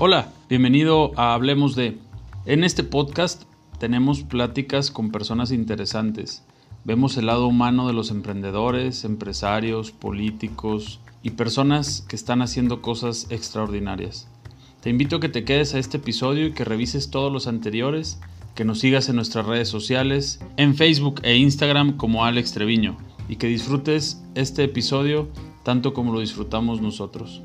Hola, bienvenido a Hablemos de. En este podcast tenemos pláticas con personas interesantes. Vemos el lado humano de los emprendedores, empresarios, políticos y personas que están haciendo cosas extraordinarias. Te invito a que te quedes a este episodio y que revises todos los anteriores, que nos sigas en nuestras redes sociales, en Facebook e Instagram como Alex Treviño, y que disfrutes este episodio tanto como lo disfrutamos nosotros.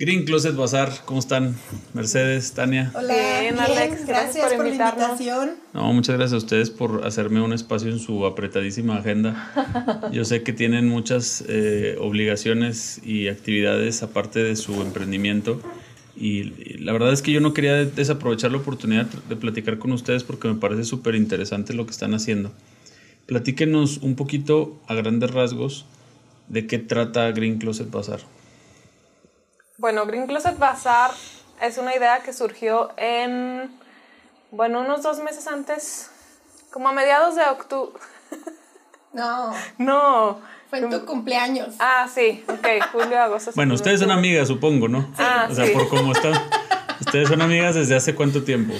Green Closet Bazar, ¿cómo están? Mercedes, Tania. Hola, bien, Alex, gracias, por, la invitación. No, muchas gracias a ustedes por hacerme un espacio en su apretadísima agenda. Yo sé que tienen muchas eh, obligaciones y actividades aparte de su emprendimiento. Y, la verdad es que yo no quería desaprovechar la oportunidad de platicar con ustedes porque me parece súper interesante lo que están haciendo. Platíquenos un poquito a grandes rasgos de qué trata Green Closet Bazar. Bueno, Green Closet Bazaar es una idea que surgió en, bueno, unos dos meses antes, como a mediados de octubre. No. No. Fue en tu cumpleaños. Ah, sí, ok, julio, agosto. Bueno, ustedes son amigas, supongo, ¿no? Sí. Ah, o sea, por cómo están. ¿Ustedes son amigas desde hace cuánto tiempo?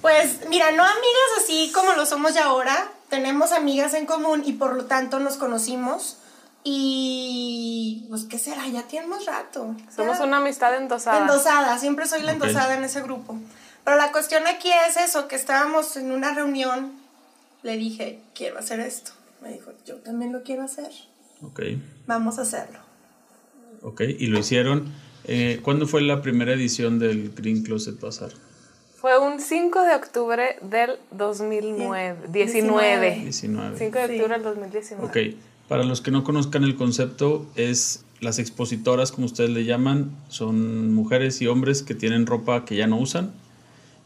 Pues mira, no amigas así como lo somos ya ahora. Tenemos amigas en común y por lo tanto nos conocimos. Y pues, ¿qué será? Ya tenemos rato. Somos una amistad endosada. Endosada, siempre soy la endosada en ese grupo. Pero la cuestión aquí es eso, que estábamos en una reunión, le dije, quiero hacer esto. Me dijo, yo también lo quiero hacer. Ok. Vamos a hacerlo. Ok, y lo hicieron. Eh, ¿Cuándo fue la primera edición del Green Closet Bazaar? Fue un 5 de octubre del 2009. 19. 19. 5 de octubre del 2019. Ok. Para los que no conozcan el concepto, es las expositoras, como ustedes le llaman, son mujeres y hombres que tienen ropa que ya no usan,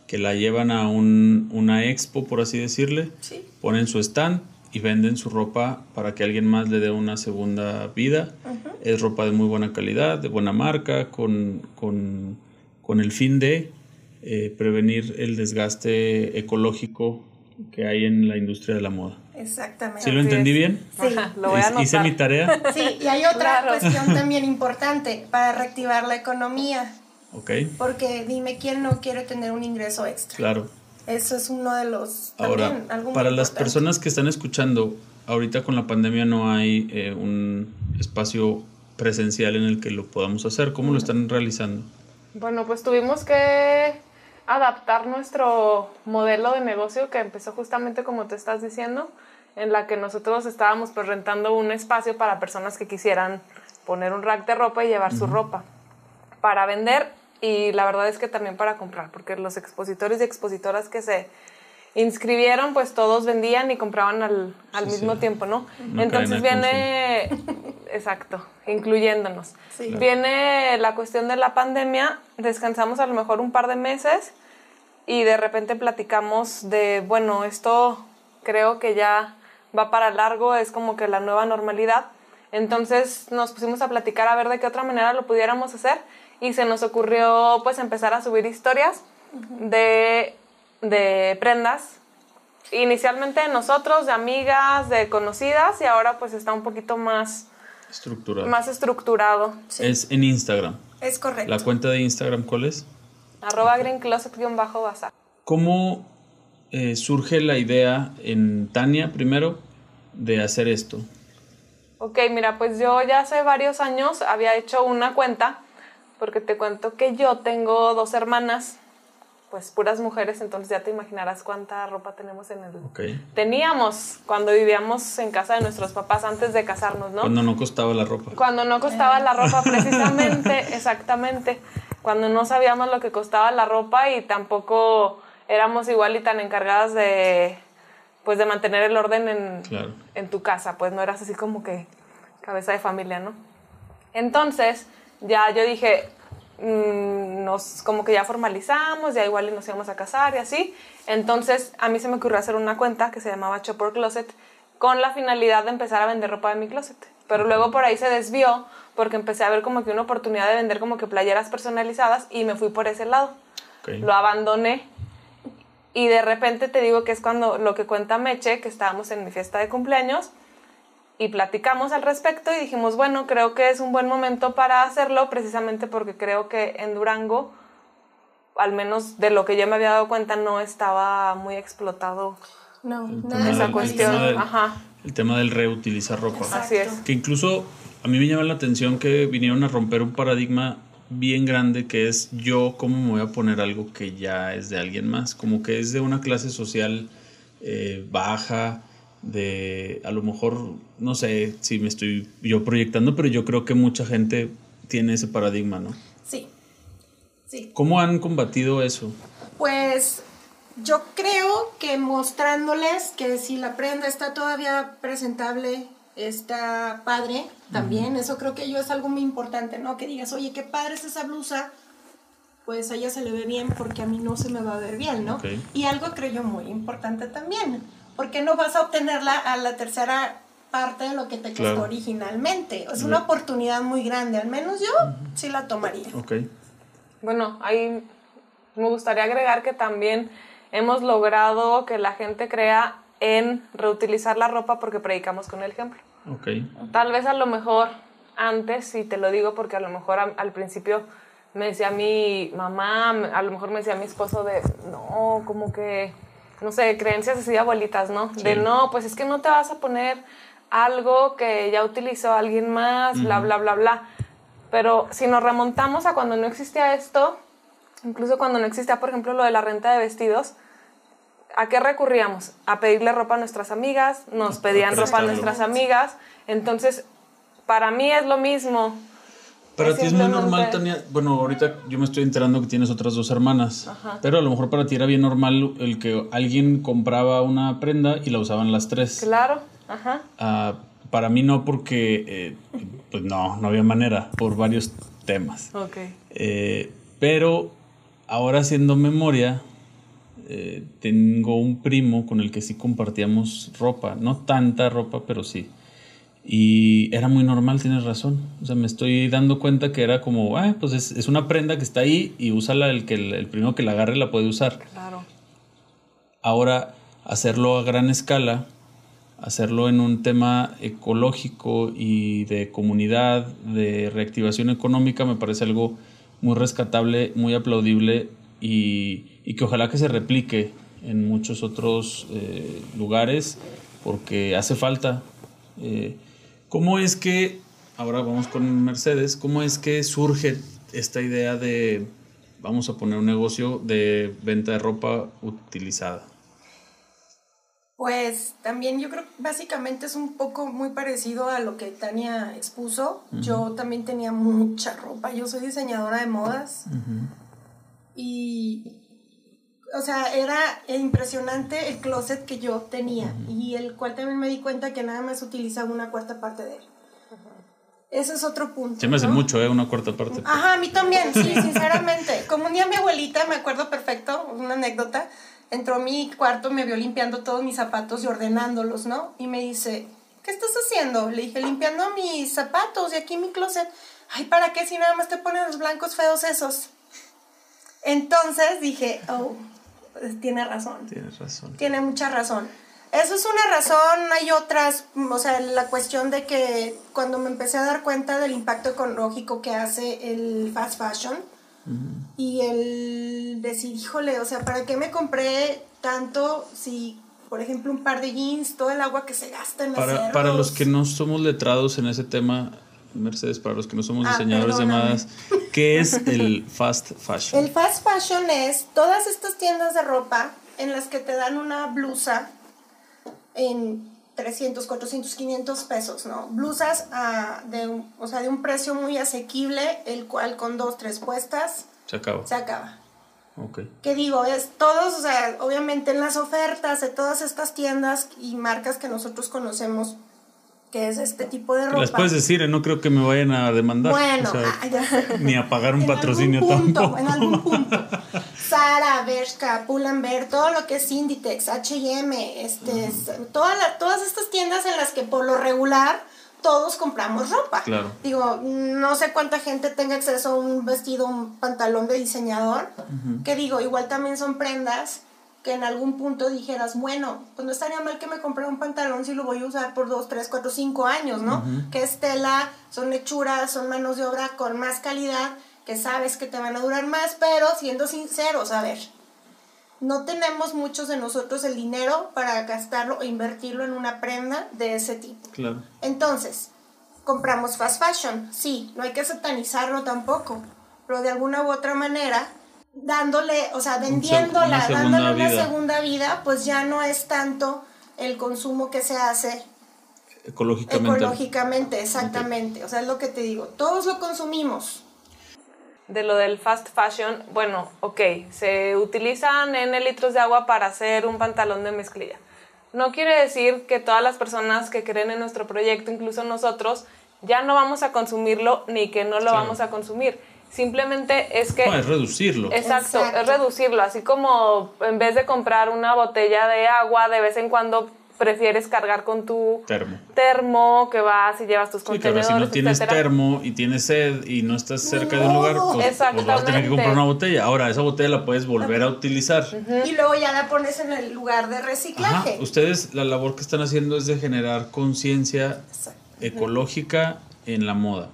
que la llevan a un, una expo, por así decirle, ponen su stand y venden su ropa para que alguien más le dé una segunda vida. Es ropa de muy buena calidad, de buena marca, con, con, con el fin de eh, prevenir el desgaste ecológico que hay en la industria de la moda. Exactamente. ¿Sí lo entendí bien? Sí. lo voy a anotar. Hice mi tarea. Sí, y hay otra cuestión también importante para reactivar la economía. Ok. Porque dime quién no quiere tener un ingreso extra. Claro. Eso es uno de los... Ahora, para las personas que están escuchando, ahorita con la pandemia no hay eh, un espacio presencial en el que lo podamos hacer. ¿Cómo lo están realizando? Bueno, pues tuvimos que adaptar nuestro modelo de negocio que empezó justamente como te estás diciendo, en la que nosotros estábamos pues rentando un espacio para personas que quisieran poner un rack de ropa y llevar su ropa para vender y la verdad es que también para comprar, porque los expositores y expositoras que se inscribieron, pues todos vendían y compraban al, al mismo tiempo, ¿no? Entonces viene, exacto, incluyéndonos. Viene la cuestión de la pandemia, descansamos a lo mejor un par de meses y de repente platicamos de, bueno, esto creo que ya va para largo, es como que la nueva normalidad. Entonces nos pusimos a platicar a ver de qué otra manera lo pudiéramos hacer y se nos ocurrió pues empezar a subir historias de de prendas. Inicialmente de nosotros, de amigas, de conocidas y ahora pues está un poquito más estructurado. Más estructurado. Es en Instagram. Es correcto. ¿La cuenta de Instagram cuál es? Arroba greencloset-bazar. ¿Cómo eh, surge la idea en Tania primero de hacer esto? Ok, mira, pues yo ya hace varios años había hecho una cuenta, porque te cuento que yo tengo dos hermanas pues puras mujeres, entonces ya te imaginarás cuánta ropa tenemos en el... Teníamos cuando vivíamos en casa de nuestros papás antes de casarnos, ¿no? Cuando no costaba la ropa. Cuando no costaba la ropa, precisamente, exactamente. Cuando no sabíamos lo que costaba la ropa y tampoco éramos igual y tan encargadas de, pues, de mantener el orden en, en tu casa, pues no eras así como que cabeza de familia, ¿no? Entonces, ya yo dije, nos como que ya formalizamos, ya igual nos íbamos a casar y así. Entonces a mí se me ocurrió hacer una cuenta que se llamaba Chopper Closet con la finalidad de empezar a vender ropa de mi closet. Pero luego por ahí se desvió porque empecé a ver como que una oportunidad de vender como que playeras personalizadas y me fui por ese lado. Lo abandoné y de repente te digo que es cuando lo que cuenta Meche, que estábamos en mi fiesta de cumpleaños, y platicamos al respecto y dijimos, bueno, creo que es un buen momento para hacerlo precisamente porque creo que en Durango, al menos de lo que yo me había dado cuenta, no estaba muy explotado No, esa del- eso. el cuestión. tema del- Ajá, El tema del reutilizar ropa. así es. Que incluso a mí me llama la atención que vinieron a romper un paradigma bien grande que es yo cómo me voy a poner algo que ya es de alguien más, como que es de una clase social eh, baja, de a lo mejor, no sé si me estoy yo proyectando, pero yo creo que mucha gente tiene ese paradigma, ¿no? Sí. Sí. ¿Cómo han combatido eso? Pues yo creo que mostrándoles que si la prenda está todavía presentable, está padre también. Eso creo que yo es algo muy importante, ¿no? Que digas, oye, qué padre es esa blusa. Pues a ella se le ve bien porque a mí no se me va a ver bien, ¿no? Ok. Y algo creo yo muy importante también. Porque no vas a obtenerla a la tercera parte de lo que te costó Claro. originalmente. Es una oportunidad muy grande. Al menos yo sí la tomaría. Ok. Bueno, ahí me gustaría agregar que también hemos logrado que la gente crea en reutilizar la ropa porque predicamos con el ejemplo. Ok. Tal vez a lo mejor antes, y te lo digo porque a lo mejor a- al principio me decía mi mamá, me- a lo mejor me decía mi esposo de, no, como que, no sé, creencias así de abuelitas, ¿no? De Sí. no, pues es que no te vas a poner algo que ya utilizó alguien más, bla, bla, bla, bla. Pero si nos remontamos a cuando no existía esto, incluso cuando no existía, por ejemplo, lo de la renta de vestidos, ¿a qué recurríamos? A pedirle ropa a nuestras amigas, nos pedían ropa a nuestras amigas. Entonces, para mí es lo mismo. Para ti es muy normal, Tania. Bueno, ahorita yo me estoy enterando que tienes otras dos hermanas. Pero a lo mejor para ti era bien normal el que alguien compraba una prenda y la usaban las tres. Claro, ajá. Ah, para mí no, porque eh, pues no, no había manera, por varios temas. Ok. Eh, pero ahora haciendo memoria, eh, tengo un primo con el que sí compartíamos ropa. No tanta ropa, pero sí. Y era muy normal, tienes razón. O sea, me estoy dando cuenta que era como, ah, pues es, es una prenda que está ahí y úsala el que el, el primero que la agarre la puede usar. Claro. Ahora, hacerlo a gran escala, hacerlo en un tema ecológico y de comunidad, de reactivación económica, me parece algo muy rescatable, muy aplaudible y, y que ojalá que se replique en muchos otros eh, lugares porque hace falta. Eh, ¿Cómo es que, ahora vamos con Mercedes, cómo es que surge esta idea de, vamos a poner un negocio de venta de ropa utilizada? Pues también yo creo que básicamente es un poco muy parecido a lo que Tania expuso. Yo también tenía mucha ropa. Yo soy diseñadora de modas. Y, o sea, era impresionante el closet que yo tenía y el cual también me di cuenta que nada más utilizaba una cuarta parte de él. Ese es otro punto. Se me hace ¿no? mucho, ¿eh? Una cuarta parte. Ajá, a mí también, sí, sinceramente. Como un día mi abuelita, me acuerdo perfecto, una anécdota, entró a mi cuarto, me vio limpiando todos mis zapatos y ordenándolos, ¿no? Y me dice, ¿qué estás haciendo? Le dije, limpiando mis zapatos y aquí mi closet. Ay, ¿para qué si nada más te ponen los blancos feos esos? Entonces dije, oh, tiene razón Tienes razón. tiene mucha razón. Eso es una razón, hay otras, o sea, la cuestión de que cuando me empecé a dar cuenta del impacto ecológico que hace el fast fashion y el decir, híjole, o sea, ¿para qué me compré tanto si, por ejemplo, un par de jeans, todo el agua que se gasta en Para, hacerlos? para los que no somos letrados en ese tema, Mercedes, para los que no somos Ah, diseñadores de perdóname. modas, ¿qué es el fast fashion? El fast fashion es todas estas tiendas de ropa en las que te dan una blusa en 300, 400, 500 pesos, ¿no? Blusas ah, de, un, o sea, de un precio muy asequible, el cual con dos, tres puestas Se acaba. se acaba. Ok. ¿Qué digo? Es todos, o sea, obviamente en las ofertas de todas estas tiendas y marcas que nosotros conocemos, que es este tipo de ropa. Las puedes decir, ¿eh? no creo que me vayan a demandar. Bueno, o sea, ah, ya sé. ni a pagar un En patrocinio algún punto, tampoco. En algún punto. Sara, Bershka, Pull&Bear, todo lo que es Inditex, H&M, este, toda la- todas estas tiendas en las que por lo regular todos compramos ropa. Claro. Digo, no sé cuánta gente tenga acceso a un vestido, un pantalón de diseñador. Que digo, igual también son prendas que en algún punto dijeras, bueno, pues no estaría mal que me compré un pantalón si lo voy a usar por dos, tres, cuatro, cinco años, ¿no? Que es tela, son hechuras, son manos de obra con más calidad, que sabes que te van a durar más, pero siendo sinceros, a ver, no tenemos muchos de nosotros el dinero para gastarlo o invertirlo en una prenda de ese tipo. Claro. Entonces, compramos fast fashion, sí, no hay que satanizarlo tampoco, pero de alguna u otra manera, dándole, o sea, vendiéndola, una segunda dándole una vida. segunda vida, pues ya no es tanto el consumo que se hace Ecológicamente. ecológicamente, exactamente. O sea, es lo que te digo, todos lo consumimos. de lo del fast fashion, bueno, ok, se utilizan N litros de agua para hacer un pantalón de mezclilla. No quiere decir que todas las personas que creen en nuestro proyecto, incluso nosotros, ya no vamos a consumirlo ni que no lo vamos a consumir. Simplemente es que... No, es reducirlo. Exacto, Exacto. es reducirlo, así como en vez de comprar una botella de agua, de vez en cuando prefieres cargar con tu Termo. termo, que vas y llevas tus Sí, contenedores, si no tienes etcétera. termo y tienes sed y no estás cerca de un lugar, pues, pues vas a tener que comprar una botella. Ahora, esa botella la puedes volver a utilizar. Y luego ya la pones en el lugar de Ajá, reciclaje. ustedes la labor que están haciendo es de generar conciencia ecológica en la moda.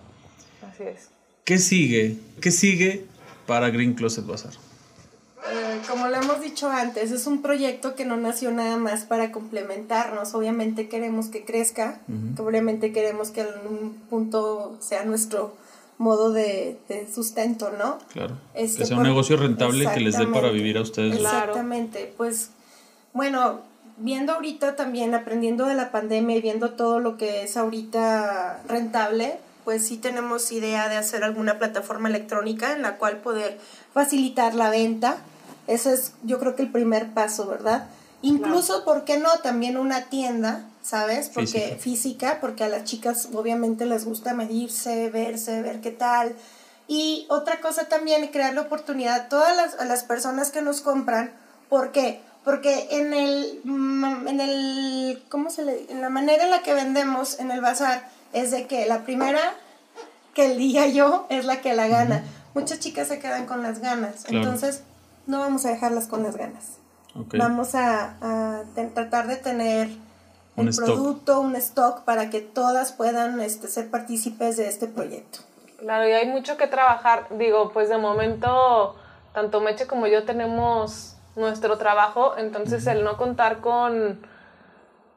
Así es. ¿Qué sigue? ¿Qué sigue para Green Closet Bazaar? Eh, como lo hemos dicho antes, es un proyecto que no nació nada más para complementarnos. Obviamente queremos que crezca, obviamente queremos que en un punto sea nuestro modo de, de sustento, ¿no? Claro. Este, que sea un por- negocio rentable que les dé para vivir a ustedes. Claro. Exactamente, pues bueno, viendo ahorita también, aprendiendo de la pandemia y viendo todo lo que es ahorita rentable, pues sí tenemos idea de hacer alguna plataforma electrónica en la cual poder facilitar la venta. Ese es yo creo que el primer paso, ¿verdad? Incluso, ¿por qué no? También una tienda, ¿sabes? Porque Física. física, porque a las chicas obviamente les gusta medirse, verse, ver qué tal. Y otra cosa también, crear la oportunidad a todas las, a las personas que nos compran. ¿Por qué? Porque en el, mm, en el, ¿cómo se le En la manera en la que vendemos en el bazar es de que la primera que el día yo es la que la gana. Muchas chicas se quedan con las ganas. Claro. Entonces, no vamos a dejarlas con las ganas. Vamos a, a ten- tratar de tener Un producto, un stock para que todas puedan este, ser partícipes de este proyecto. Claro, y hay mucho que trabajar. Digo, pues de momento, tanto Meche como yo tenemos nuestro trabajo, entonces el no contar con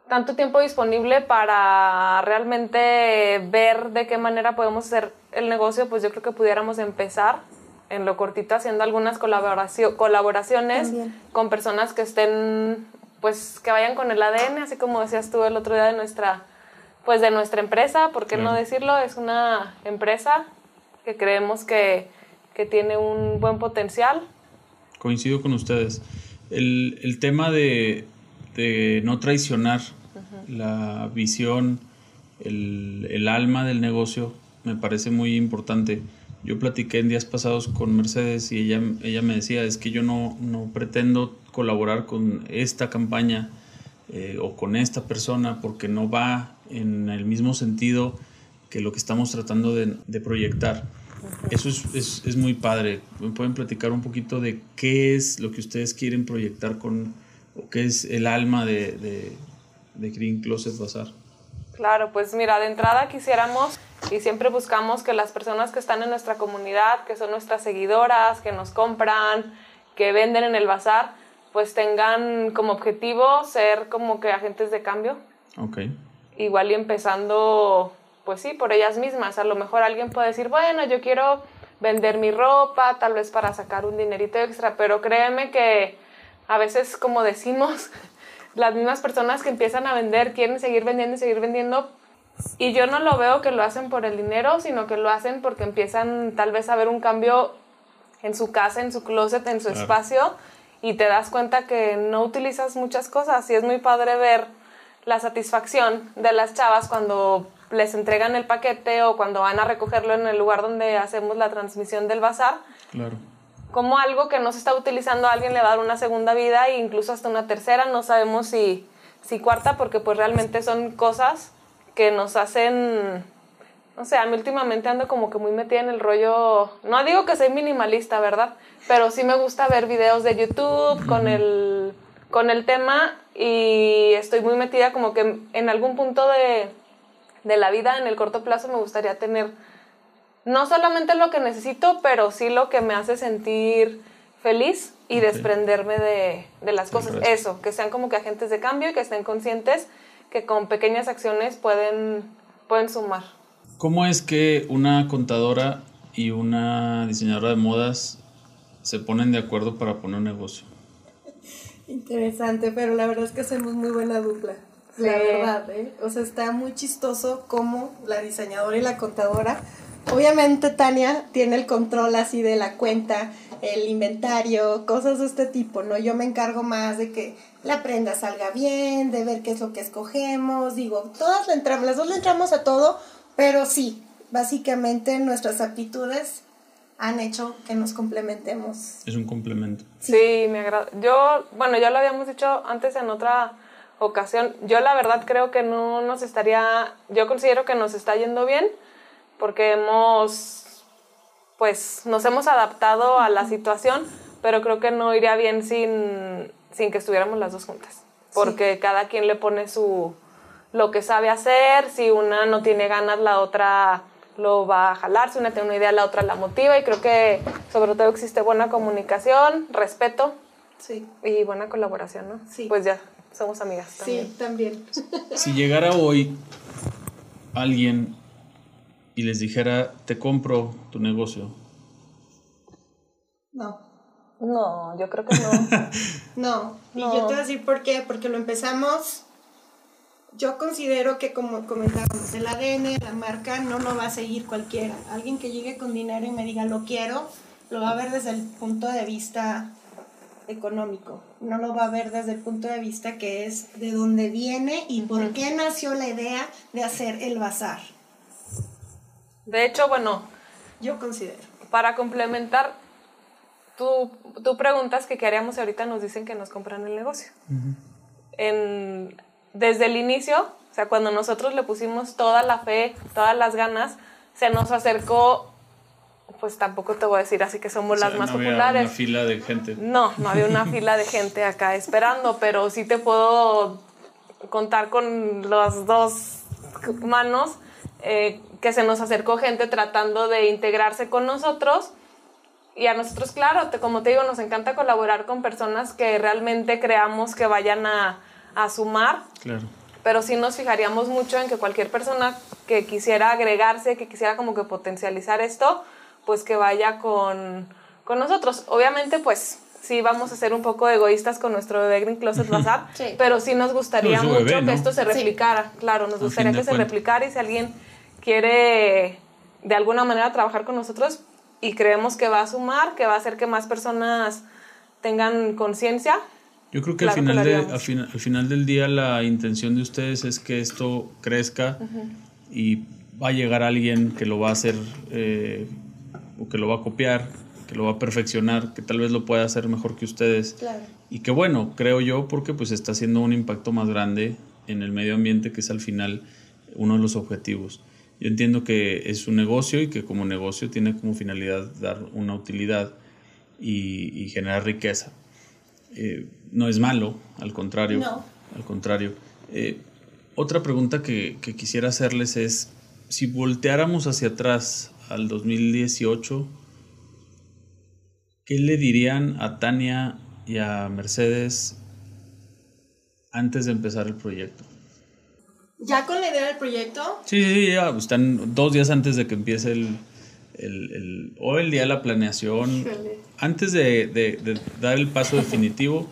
tanto tiempo disponible para realmente ver de qué manera podemos hacer el negocio, pues yo creo que pudiéramos empezar en lo cortito haciendo algunas colaboracio- colaboraciones También. con personas que estén, pues que vayan con el ADN, así como decías tú el otro día de nuestra, pues de nuestra empresa, ¿por qué no decirlo? Es una empresa que creemos que, que tiene un buen potencial. Coincido con ustedes. El, el tema de, de no traicionar la visión, el, el alma del negocio, me parece muy importante. Yo platiqué en días pasados con Mercedes y ella, ella me decía, es que yo no, no pretendo colaborar con esta campaña eh, o con esta persona porque no va en el mismo sentido que lo que estamos tratando de, de proyectar. Eso es, es, es muy padre. ¿Me pueden platicar un poquito de qué es lo que ustedes quieren proyectar con, o qué es el alma de, de, de Green Closet Bazaar? Claro, pues mira, de entrada quisiéramos y siempre buscamos que las personas que están en nuestra comunidad, que son nuestras seguidoras, que nos compran, que venden en el bazar, pues tengan como objetivo ser como que agentes de cambio, Ok, igual y empezando, pues sí, por ellas mismas. A lo mejor alguien puede decir, bueno, yo quiero vender mi ropa, tal vez para sacar un dinerito extra, pero créeme que a veces, como decimos, las mismas personas que empiezan a vender quieren seguir vendiendo y seguir vendiendo. Y yo no lo veo que lo hacen por el dinero, sino que lo hacen porque empiezan tal vez a ver un cambio en su casa, en su closet, en su Claro. espacio, y te das cuenta que no utilizas muchas cosas. Y es muy padre ver la satisfacción de las chavas cuando les entregan el paquete o cuando van a recogerlo en el lugar donde hacemos la transmisión del bazar, claro. Como algo que no se está utilizando a alguien le va a dar una segunda vida e incluso hasta una tercera, no sabemos si, si cuarta, porque pues realmente son cosas que nos hacen, no sé, a mí últimamente ando como que muy metida en el rollo, no digo que soy minimalista, ¿verdad? Pero sí me gusta ver videos de YouTube con el con el tema y estoy muy metida como que en algún punto de, de la vida, en el corto plazo, me gustaría tener no solamente lo que necesito, pero sí lo que me hace sentir feliz y desprenderme de, de las cosas. Eso, que sean como que agentes de cambio y que estén conscientes que con pequeñas acciones pueden, pueden sumar. ¿Cómo es que una contadora y una diseñadora de modas se ponen de acuerdo para poner un negocio? Interesante, pero la verdad es que hacemos muy buena dupla. La verdad, ¿eh? O sea, está muy chistoso como la diseñadora y la contadora. Obviamente Tania tiene el control así de la cuenta, el inventario, cosas de este tipo, ¿no? Yo me encargo más de que la prenda salga bien, de ver qué es lo que escogemos, digo, todas le entramos, las dos le entramos a todo, pero sí, básicamente nuestras aptitudes han hecho que nos complementemos. Es un complemento. Sí, me agrada. Yo, bueno, ya lo habíamos dicho antes en otra ocasión. Yo la verdad creo que no nos estaría, yo considero que nos está yendo bien porque hemos, pues, nos hemos adaptado a la situación, pero creo que no iría bien sin, sin que estuviéramos las dos juntas. Porque cada quien le pone su, lo que sabe hacer, si una no tiene ganas, la otra lo va a jalar, si una tiene una idea, la otra la motiva y creo que sobre todo existe buena comunicación, respeto Sí, y buena colaboración, ¿no? Sí. Pues ya, somos amigas también. sí, también. Si llegara hoy alguien y les dijera, te compro tu negocio, No. No, yo creo que no. No, y yo te voy a decir por qué, porque lo empezamos, yo considero que como comentábamos, el ADN, la marca, no lo va a seguir cualquiera. Alguien que llegue con dinero y me diga lo quiero, lo va a ver desde el punto de vista económico, no lo va a ver desde el punto de vista que es de dónde viene y por qué nació la idea de hacer el bazar. De hecho, bueno, Yo considero. para complementar, tú, tú preguntas que qué haríamos si ahorita nos dicen que nos compran el negocio. En, desde el inicio, o sea, cuando nosotros le pusimos toda la fe, todas las ganas, se nos acercó, pues tampoco te voy a decir así que somos O sea, las más no había populares. una fila de gente. No, no había una fila de gente acá esperando, pero sí te puedo contar con las dos manos eh, que se nos acercó gente tratando de integrarse con nosotros. Y a nosotros, claro, te- como te digo, nos encanta colaborar con personas que realmente creamos que vayan a, a sumar Claro. pero sí nos fijaríamos mucho en que cualquier persona que quisiera agregarse, que quisiera como que potencializar esto, pues que vaya con, con nosotros. Obviamente, pues sí vamos a ser un poco egoístas con nuestro bebé Green Closet Bazar, Sí. pero sí nos gustaría No, mucho bebé, ¿no? que esto se Sí. replicara. Claro, nos gustaría que se replicara y si alguien quiere de alguna manera trabajar con nosotros y creemos que va a sumar, que va a hacer que más personas tengan conciencia, Yo creo que Claro al, final de, al, final, al final del día la intención de ustedes es que esto crezca y va a llegar alguien que lo va a hacer eh, o que lo va a copiar, que lo va a perfeccionar, que tal vez lo pueda hacer mejor que ustedes. Claro. Y que bueno, creo yo, porque pues está haciendo un impacto más grande en el medio ambiente, que es al final uno de los objetivos. Yo entiendo que es un negocio y que como negocio tiene como finalidad dar una utilidad y, y generar riqueza. Eh, no es malo, al contrario. No. Al contrario. Eh, otra pregunta que, que quisiera hacerles es, si volteáramos hacia atrás al 2018, ¿qué le dirían a Tania y a Mercedes antes de empezar el proyecto? Ya con la idea del proyecto, Sí, sí, sí, ya están dos días antes de que empiece el, el, el- o el día de la planeación. Híjole. Antes de, de- de dar el paso definitivo,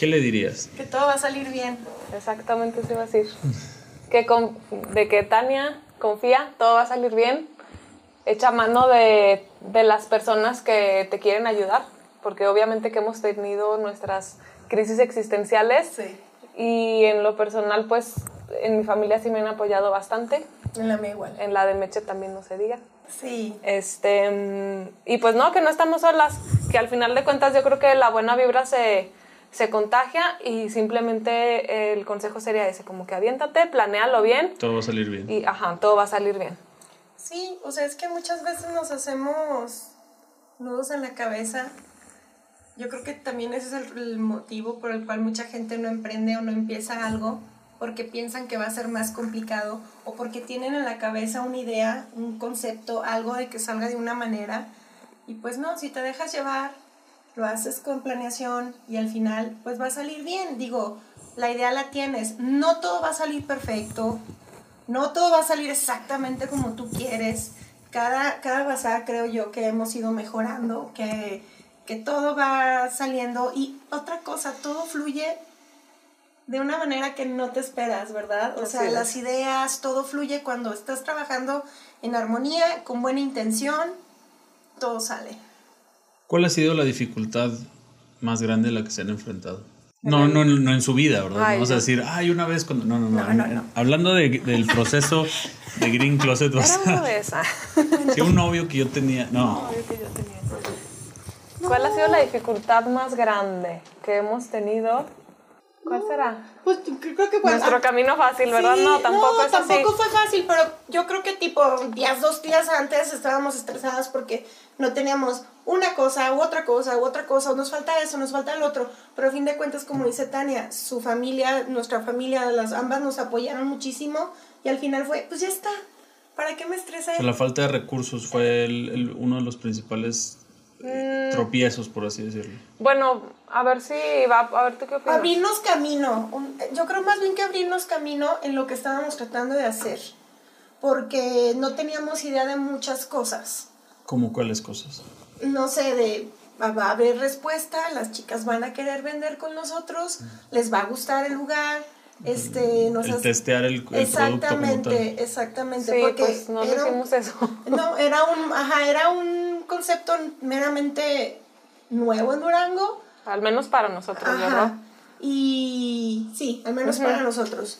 ¿qué le dirías? que todo va a salir bien. Exactamente eso iba a decir. Que con- de que Tania confía, todo va a salir bien. Echa mano de, de las personas que te quieren ayudar, porque obviamente que hemos tenido nuestras crisis existenciales Sí. Y en lo personal, pues en mi familia sí me han apoyado bastante. En la mía igual. En la de Meche también no se diga. Sí. Este, mm, y pues no, que no estamos solas, que al final de cuentas yo creo que la buena vibra se, se contagia y simplemente el consejo sería ese, como que aviéntate, planéalo bien Todo va a salir bien. y ajá, todo va a salir bien. Sí, o sea, es que muchas veces nos hacemos nudos en la cabeza Yo creo que también ese es el, el motivo por el cual mucha gente no emprende o no empieza algo, porque piensan que va a ser más complicado o porque tienen en la cabeza una idea, un concepto, algo de que salga de una manera. Y pues no, si te dejas llevar, lo haces con planeación y al final pues va a salir bien. Digo, la idea la tienes. No todo va a salir perfecto, no todo va a salir exactamente como tú quieres. Cada, cada bazar creo yo que hemos ido mejorando, que, que todo va saliendo. Y otra cosa, todo fluye de una manera que no te esperas, ¿verdad? O sea, es. las ideas, todo fluye cuando estás trabajando en armonía, con buena intención, todo sale. ¿Cuál ha sido la dificultad más grande a la que se han enfrentado? No, no, no en su vida, ¿verdad? Ay, no vas a no. decir, ay, una vez cuando... No, no, no. No, no, no. Hablando de- del proceso de Green Closet, vas Era una a... de esas. Sí, un novio que yo tenía... No, Obvio que yo tenía. ¿Cuál ha sido la dificultad más grande que hemos tenido? ¿Cuál será? Pues creo que bueno, Nuestro camino fácil, ¿verdad? Sí, no, tampoco es tampoco así. fue fácil, pero yo creo que tipo días, dos días antes estábamos estresadas porque no teníamos una cosa u otra cosa u otra cosa, o nos falta eso, nos falta el otro, pero a fin de cuentas, como dice Tania, su familia, nuestra familia, las ambas nos apoyaron muchísimo y al final fue, pues ya está, ¿para qué me estresé? la falta de recursos fue el- el- uno de los principales eh, tropiezos, por así decirlo. Bueno, a ver si va, a ver tú qué opinas. Abrirnos camino. Yo creo más bien que abrirnos camino en lo que estábamos tratando de hacer. Porque no teníamos idea de muchas cosas. ¿Cómo cuáles cosas? No sé, de va va a haber respuesta, las chicas van a querer vender con nosotros, les va a gustar el lugar, este, nos El hace- testear el, el producto como tal. Exactamente, exactamente. Sí, porque pues no era un- hicimos eso. no, era un, ajá, era un concepto meramente nuevo en Durango. Al menos para nosotros, ¿verdad? Y sí, al menos para nosotros.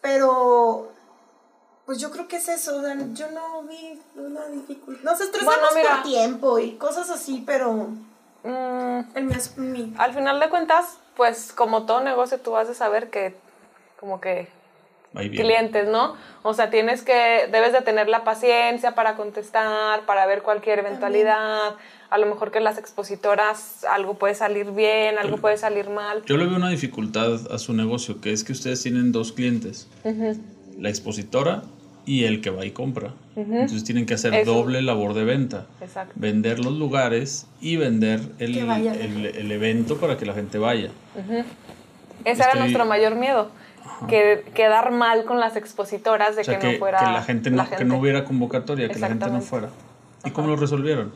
Pero, pues yo creo que es eso. Dan, Yo no vi una dificultad. Nos estresamos Bueno, mira. por tiempo y cosas así, pero Mm, el mes- mi- al final de cuentas, pues como todo negocio, tú vas a saber que como que. Clientes, ¿no? O sea, tienes que, debes de tener la paciencia para contestar, para ver cualquier eventualidad. A lo mejor que las expositoras algo puede salir bien, algo puede salir mal. Yo le veo una dificultad a su negocio, que es que ustedes tienen dos clientes, la expositora y el que va y compra. Entonces tienen que hacer Eso. doble labor de venta. Exacto. Vender los lugares y vender el, el- el evento para que la gente vaya. Ese era nuestro mayor miedo. Que quedar mal con las expositoras de O sea, que, que, no fuera que la gente no, la que no hubiera convocatoria, que la gente no fuera. ¿Y cómo lo resolvieron?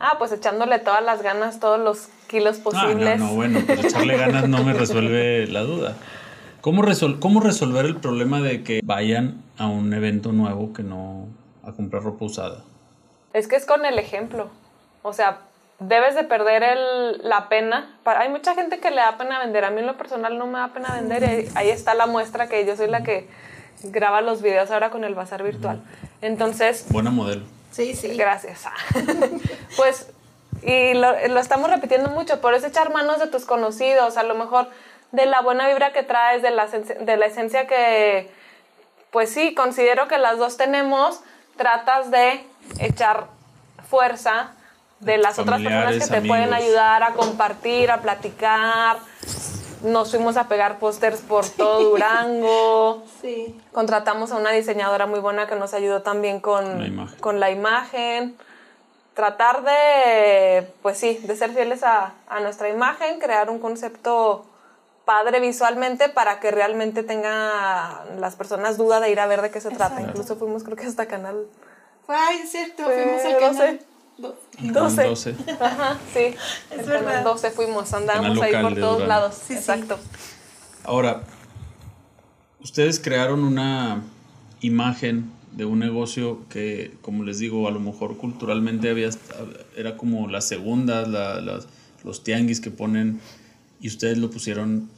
Ah, pues echándole todas las ganas, todos los kilos Ah, posibles. no, no, bueno, pues echarle ganas no me resuelve la duda. ¿Cómo, resol- ¿Cómo resolver el problema de que vayan a un evento nuevo que no a comprar ropa usada? Es que es con el ejemplo. O sea, debes de perder el, la pena. Para, hay mucha gente que le da pena vender. A mí en lo personal no me da pena vender. Y ahí, ahí está la muestra que yo soy la que graba los videos ahora con el bazar virtual. Entonces, Buena modelo. Sí, sí. Gracias. pues, y lo, lo estamos repitiendo mucho, por eso echar manos de tus conocidos, a lo mejor de la buena vibra que traes, de la, de la esencia que, pues sí, considero que las dos tenemos, tratas de echar fuerza de las otras personas que te pueden ayudar a compartir, a platicar. Nos fuimos a pegar pósters por todo Durango. Sí. Contratamos a una diseñadora muy buena que nos ayudó también con La imagen. con la imagen. Tratar de, pues sí, de ser fieles a, a nuestra imagen, crear un concepto padre visualmente para que realmente tenga las personas duda de ir a ver de qué se trata. Incluso fuimos creo que hasta canal Ay, es cierto, Fue fuimos al 12. canal. do- Canal 12. 12. Ajá, sí. Es el verdad. canal 12 fuimos, andábamos ahí por todos lados. Sí, sí. Exacto. Ahora, ustedes crearon una imagen de un negocio que, como les digo, a lo mejor culturalmente había, era como la segunda, la- las- los tianguis que ponen, y ustedes lo pusieron,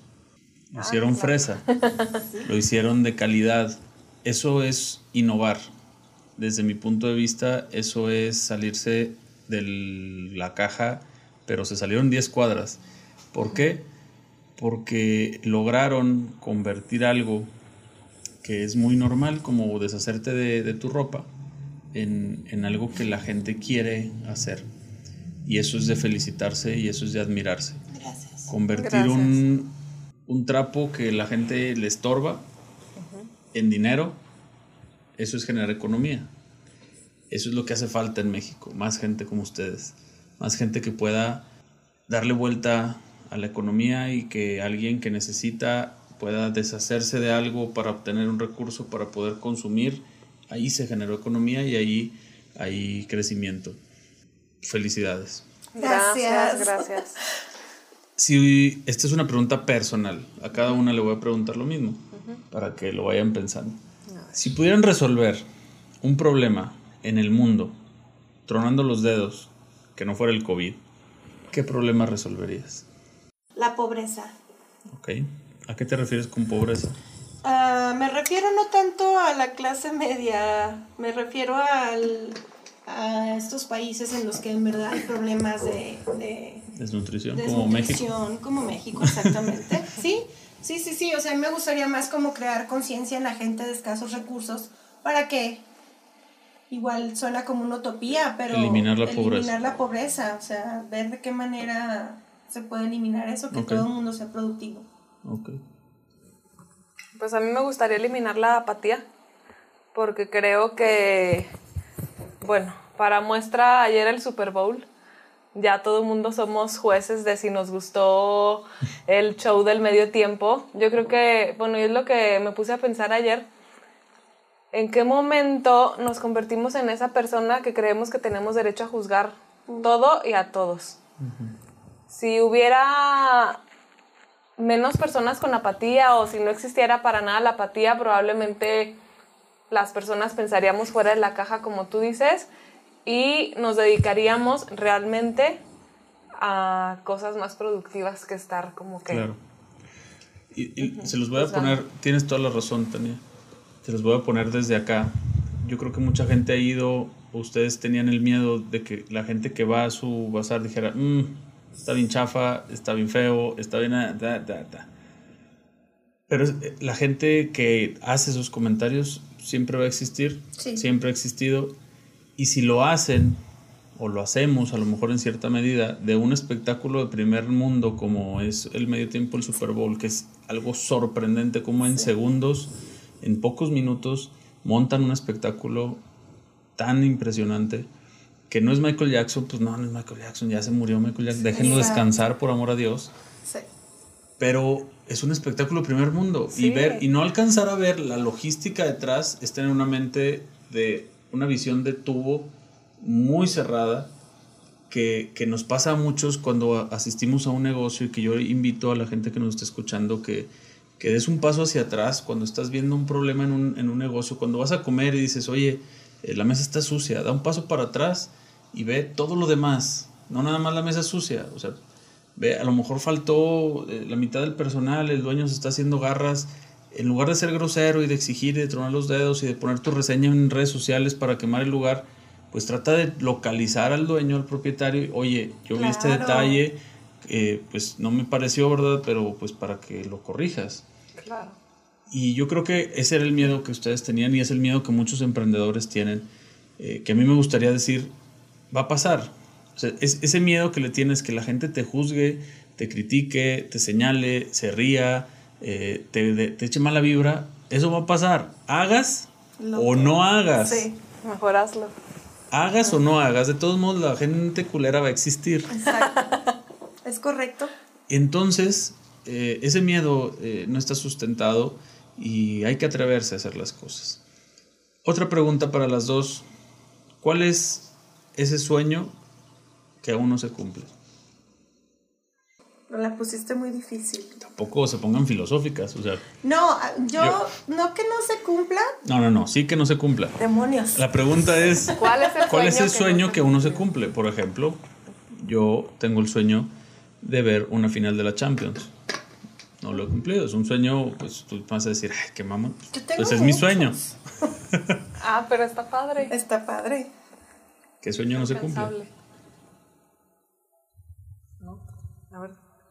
lo hicieron fresa, lo hicieron de calidad. Eso es innovar. Desde mi punto de vista, eso es salirse de la caja, pero se salieron 10 cuadras. ¿Por qué? porque lograron convertir algo que es muy normal, como deshacerte de, de tu ropa, en, en algo que la gente quiere hacer. Y eso es de felicitarse y eso es de admirarse. Gracias. Convertir Gracias. un, un trapo que la gente le estorba en dinero, eso es generar economía. Eso es lo que hace falta en México, más gente como ustedes, más gente que pueda darle vuelta a la economía y que alguien que necesita pueda deshacerse de algo para obtener un recurso, para poder consumir, ahí se generó economía y ahí hay crecimiento. Felicidades. Gracias, Gracias. gracias. Si esta es una pregunta personal, a cada una le voy a preguntar lo mismo para que lo vayan pensando. Si pudieran resolver un problema en el mundo, tronando los dedos, que no fuera el COVID, ¿qué problema resolverías? La pobreza. ¿Ok? ¿A qué te refieres con pobreza? Ah, me refiero no tanto a la clase media, me refiero al, a estos países en los que en verdad hay problemas de, de Desnutrición, como México. desnutrición, como México, exactamente. sí, sí, sí, sí. O sea, a mí me gustaría más como crear conciencia en la gente de escasos recursos para que igual suena como una utopía, pero Eliminar la eliminar pobreza. la pobreza, o sea, ver de qué manera se puede eliminar eso, que todo el mundo sea productivo. Ok. Pues a mí me gustaría eliminar la apatía, porque creo que, bueno, para muestra ayer el Super Bowl, ya todo el mundo somos jueces de si nos gustó el show del medio tiempo. Yo creo que, bueno, y es lo que me puse a pensar ayer, ¿en qué momento nos convertimos en esa persona que creemos que tenemos derecho a juzgar todo y a todos? Si hubiera menos personas con apatía o si no existiera para nada la apatía, probablemente las personas pensaríamos fuera de la caja, como tú dices, y nos dedicaríamos realmente a cosas más productivas que estar como que... Claro. Y, y se los voy a Pues, poner, tienes toda la razón, Tania. Se los voy a poner desde acá. Yo creo que mucha gente ha ido, ustedes tenían el miedo de que la gente que va a su bazar dijera, "Mm, está bien chafa, está bien feo, está bien... ah, Da, da, da". Pero eh, la gente que hace esos comentarios siempre va a existir, Sí. siempre ha existido. Y si lo hacen, o lo hacemos a lo mejor en cierta medida, de un espectáculo de primer mundo como es el medio tiempo el Super Bowl, que es algo sorprendente como en segundos, en pocos minutos, montan un espectáculo tan impresionante que no es Michael Jackson, pues no, no es Michael Jackson, ya se murió Michael Jackson, déjenlo descansar por amor a Dios Sí. pero es un espectáculo de primer mundo Sí. y ver y no alcanzar a ver la logística detrás es tener una mente de una visión de tubo muy cerrada que, que nos pasa a muchos cuando asistimos a un negocio y que yo invito a la gente que nos está escuchando que, que des un paso hacia atrás cuando estás viendo un problema en un, en un negocio, cuando vas a comer y dices, oye, eh, la mesa está sucia, da un paso para atrás y ve todo lo demás, no nada más la mesa sucia, o sea, ve, a lo mejor faltó eh, la mitad del personal, el dueño se está haciendo garras, en lugar de ser grosero y de exigir y de tronar los dedos y de poner tu reseña en redes sociales para quemar el lugar, pues trata de localizar al dueño, al propietario, oye, yo vi este Claro. detalle, eh, pues no me pareció, ¿verdad? Pero pues para que lo corrijas. Claro. Y yo creo que ese era el miedo que ustedes tenían y es el miedo que muchos emprendedores tienen, eh, que a mí me gustaría decir, va a pasar. O sea, es, ese miedo que le tienes, que la gente te juzgue, te critique, te señale, se ría, eh, te, de- te eche mala vibra, eso va a pasar. Hagas Lo o no hagas. Sí, Mejor hazlo. Hagas o no hagas, de todos modos la gente culera va a existir. exacto. es correcto. Entonces, eh, ese miedo eh, no está sustentado y hay que atreverse a hacer las cosas. Otra pregunta para las dos. ¿Cuál es ese sueño que aún no se cumple? Pero la pusiste muy difícil. Tampoco se pongan filosóficas, o sea, No, ah, yo, Yo- no que no se cumpla, no, no, no, sí que no se cumpla. demonios. La pregunta es, ¿Cuál es el ¿cuál es el sueño que sueño no que se cumple? Por ejemplo, yo tengo el sueño de ver una final de la Champions. No lo he cumplido, es un sueño, pues tú vas a decir, ay, qué mamón. Yo tengo Pues es mi sueño. Ah, pero está padre. Está padre. ¿Qué sueño no se cumple?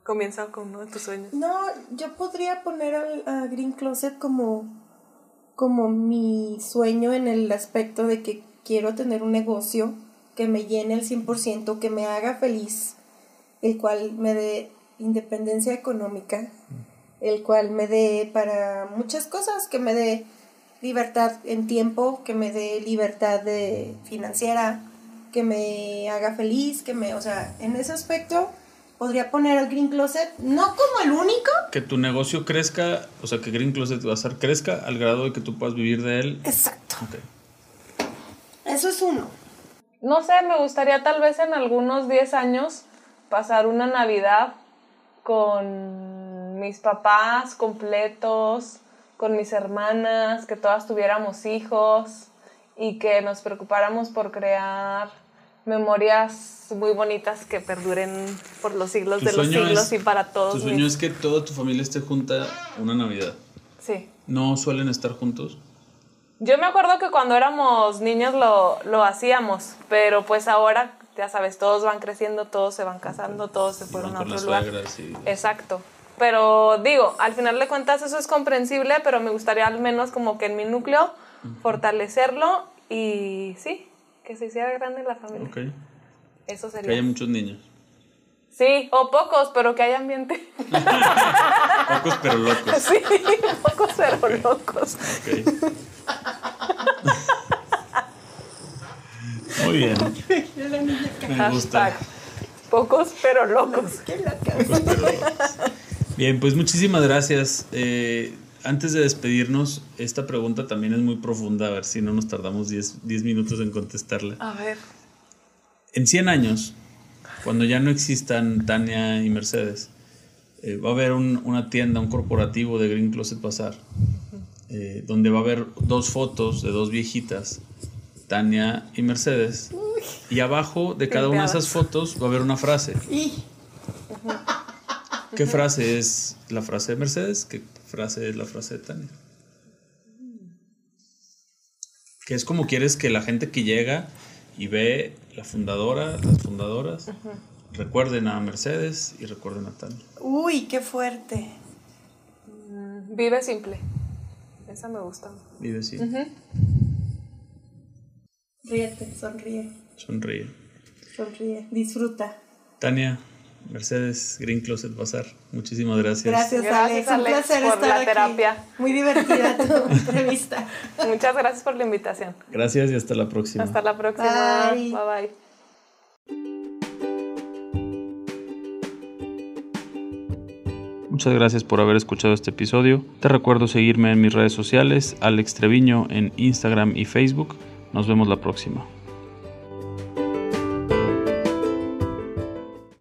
Comienza con uno de tus sueños. No, yo podría poner al a Green Closet como, como mi sueño en el aspecto de que quiero tener un negocio que me llene al 100%, que me haga feliz, el cual me dé independencia económica, el cual me dé para muchas cosas, que me dé libertad en tiempo, que me dé libertad de financiera, que me haga feliz, que me, o sea, en ese aspecto podría poner el Green Closet, no como el único. Que tu negocio crezca, o sea, que Green Closet va a ser crezca al grado de que tú puedas vivir de él. Exacto. Eso es uno. No sé, me gustaría tal vez en algunos 10 años pasar una Navidad con mis papás completos, con mis hermanas, que todas tuviéramos hijos y que nos preocupáramos por crear memorias muy bonitas que perduren por los siglos Tu de los siglos es- y para todos. Tu sueño mis- es que toda tu familia esté junta una Navidad. Sí. ¿No suelen estar juntos? Yo me acuerdo que cuando éramos niños lo, lo hacíamos, pero pues ahora, ya sabes, todos van creciendo, todos se van casando, todos se fueron a otro lugar. y... Exacto. Pero digo, al final de cuentas eso es comprensible, pero me gustaría al menos como que en mi núcleo fortalecerlo y sí, que se hiciera grande la familia. Ok. Eso Que haya sería. muchos niños. Sí, o pocos, pero que haya ambiente. Pocos pero locos. sí, pocos pero locos. Ok. Muy bien. Me gusta. Hashtag. Pocos pero locos. Pocos pero locos. Bien, pues muchísimas gracias. Eh, antes de despedirnos, esta pregunta también es muy profunda, a ver si no nos tardamos 10 10 minutos en contestarla. A ver. En 100 años, cuando ya no existan Tania y Mercedes, eh, va a haber un- una tienda, un corporativo de Green Closet Bazar, eh, donde va a haber dos fotos de dos viejitas, Tania y Mercedes, y abajo de cada una de esas fotos va a haber una frase. Y ¿Qué frase es la frase de Mercedes? ¿Qué frase es la frase de Tania? Que es como quieres que la gente que llega y ve la fundadora, las fundadoras, recuerden a Mercedes y recuerden a Tania. uy, qué fuerte. Vive simple. Esa me gusta. Vive así, Ríete, sonríe, sonríe. sonríe, disfruta. Tania, Mercedes, Green Closet Bazar, muchísimas gracias. Gracias, Gracias, Alex. Un placer por estar la aquí. terapia. Muy divertida tu entrevista. Muchas gracias por la invitación. Gracias y hasta la próxima. Hasta la próxima. Bye. bye. bye. Muchas gracias por haber escuchado este episodio. Te recuerdo seguirme en mis redes sociales, Alex Treviño en Instagram y Facebook. Nos vemos la próxima.